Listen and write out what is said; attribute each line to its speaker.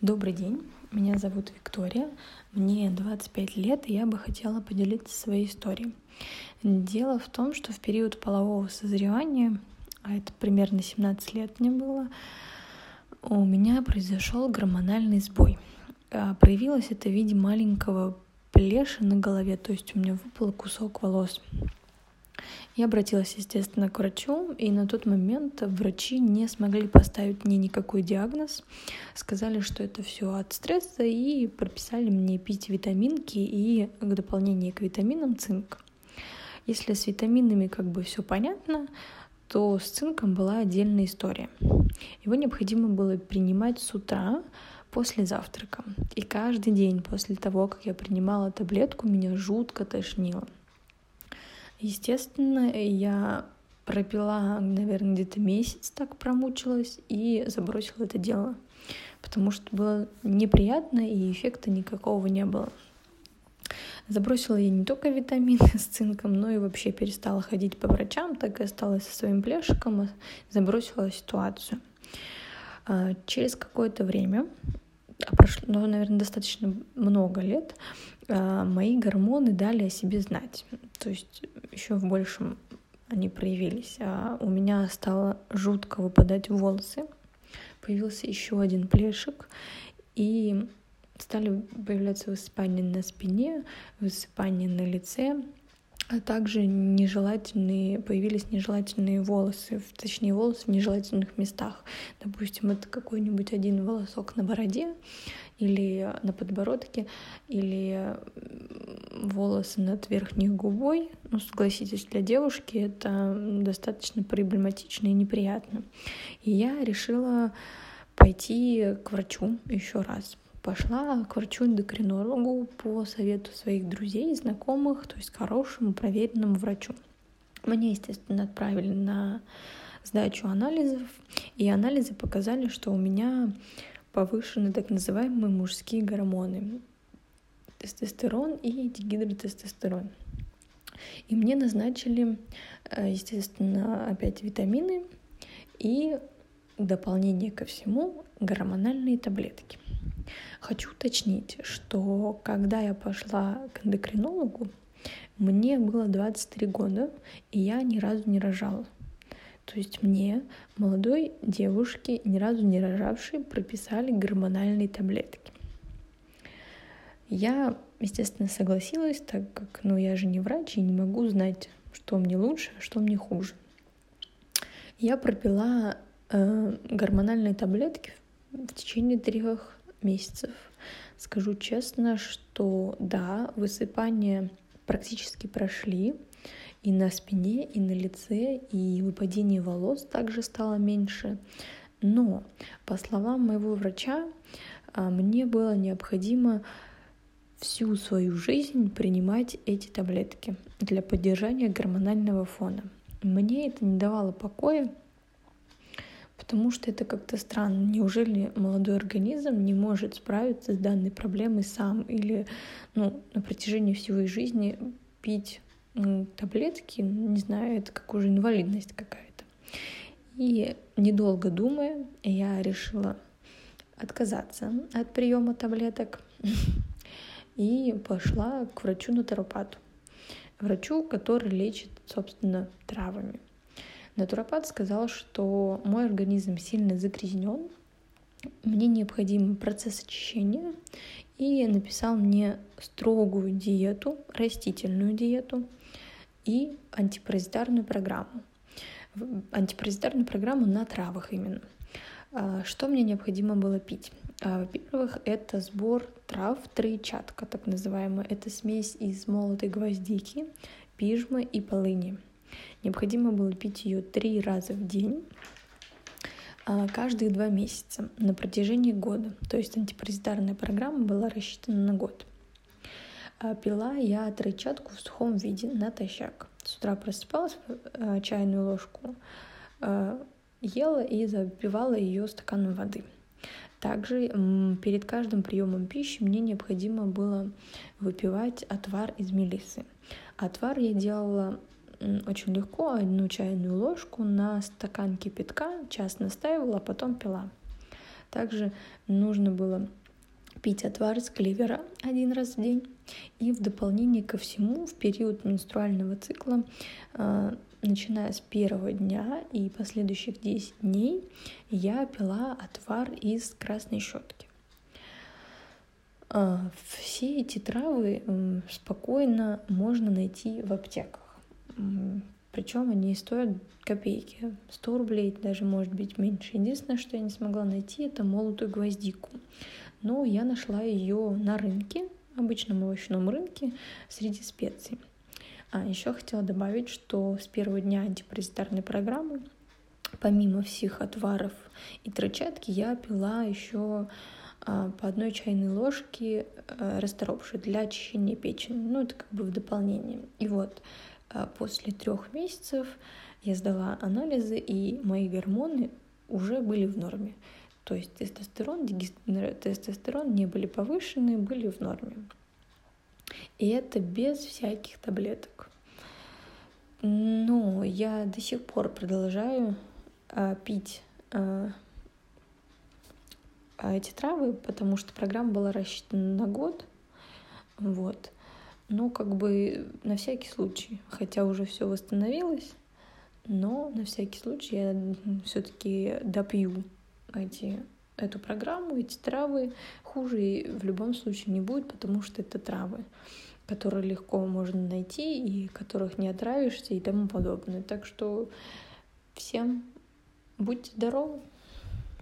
Speaker 1: Добрый день, меня зовут Виктория, мне 25 лет, и я бы хотела поделиться своей историей. Дело в том, что в период полового созревания, а это примерно 17 лет мне было, у меня произошел гормональный сбой. А, проявилось это в виде маленького плеша на голове, то есть у меня выпал кусок волос. Я обратилась, естественно, к врачу, и на тот момент врачи не смогли поставить мне никакой диагноз. Сказали, что это все от стресса, и прописали мне пить витаминки и к дополнению к витаминам цинк. Если с витаминами как бы все понятно, то с цинком была отдельная история. Его необходимо было принимать с утра после завтрака. И каждый день после того, как я принимала таблетку, меня жутко тошнило. Естественно, я пропила, наверное, где-то месяц так промучилась и забросила это дело, потому что было неприятно и эффекта никакого не было. Забросила я не только витамины с цинком, но и вообще перестала ходить по врачам, так и осталась со своим плешиком, забросила ситуацию. А, через какое-то время, а прошло, ну, наверное, достаточно много лет, а, мои гормоны дали о себе знать. То есть еще в большем они проявились. А у меня стало жутко выпадать волосы. Появился еще один плешик. И стали появляться высыпания на спине, высыпания на лице, а также нежелательные, появились нежелательные волосы, точнее волосы в нежелательных местах. Допустим, это какой-нибудь один волосок на бороде или на подбородке, или волосы над верхней губой. Ну, согласитесь, для девушки это достаточно проблематично и неприятно. И я решила пойти к врачу еще раз. Пошла к врачу-эндокринологу по совету своих друзей, знакомых, то есть хорошему, проверенному врачу. Мне, естественно, отправили на сдачу анализов, и анализы показали, что у меня повышены так называемые мужские гормоны тестостерон и дигидротестостерон. И мне назначили, э, естественно, опять витамины и дополнение ко всему гормональные таблетки. Хочу уточнить, что когда я пошла к эндокринологу, мне было 23 года, и я ни разу не рожала. То есть мне, молодой девушке, ни разу не рожавшей, прописали гормональные таблетки. Я, естественно, согласилась, так как, ну, я же не врач и не могу знать, что мне лучше, а что мне хуже. Я пропила э, гормональные таблетки в течение трех месяцев. Скажу честно, что да, высыпания практически прошли и на спине, и на лице, и выпадение волос также стало меньше. Но, по словам моего врача, а, мне было необходимо всю свою жизнь принимать эти таблетки для поддержания гормонального фона. Мне это не давало покоя, потому что это как-то странно. Неужели молодой организм не может справиться с данной проблемой сам или ну, на протяжении всей жизни пить таблетки, не знаю, это как уже инвалидность какая-то. И недолго думая, я решила отказаться от приема таблеток и пошла к врачу-натуропату. Врачу, который лечит, собственно, травами. Натуропат сказал, что мой организм сильно загрязнен, мне необходим процесс очищения, и написал мне строгую диету, растительную диету и антипаразитарную программу. Антипаразитарную программу на травах именно. А, что мне необходимо было пить? А, во-первых, это сбор трав троечатка, так называемая. Это смесь из молотой гвоздики, пижмы и полыни. Необходимо было пить ее три раза в день а, каждые два месяца на протяжении года. То есть антипаразитарная программа была рассчитана на год. Пила я тройчатку в сухом виде натощак. С утра просыпалась, чайную ложку ела и запивала ее стаканом воды. Также перед каждым приемом пищи мне необходимо было выпивать отвар из мелисы. Отвар я делала очень легко, одну чайную ложку на стакан кипятка, час настаивала, а потом пила. Также нужно было пить отвар из клевера один раз в день. И в дополнение ко всему, в период менструального цикла, а, начиная с первого дня и последующих 10 дней, я пила отвар из красной щетки. А, все эти травы спокойно можно найти в аптеках. Причем они стоят копейки, 100 рублей, даже может быть меньше. Единственное, что я не смогла найти, это молотую гвоздику. Но я нашла ее на рынке, обычном овощном рынке, среди специй. А еще хотела добавить, что с первого дня антипаразитарной программы, помимо всех отваров и травчатки, я пила еще а, по одной чайной ложке а, расторопши для очищения печени. Ну, это как бы в дополнение. И вот после трех месяцев я сдала анализы, и мои гормоны уже были в норме. То есть тестостерон, тестостерон не были повышены, были в норме. И это без всяких таблеток. Но я до сих пор продолжаю а, пить а, эти травы, потому что программа была рассчитана на год. Вот. Ну, как бы на всякий случай, хотя уже все восстановилось, но на всякий случай я все-таки допью эти, эту программу, эти травы. Хуже в любом случае не будет, потому что это травы, которые легко можно найти и которых не отравишься и тому подобное. Так что всем будьте здоровы!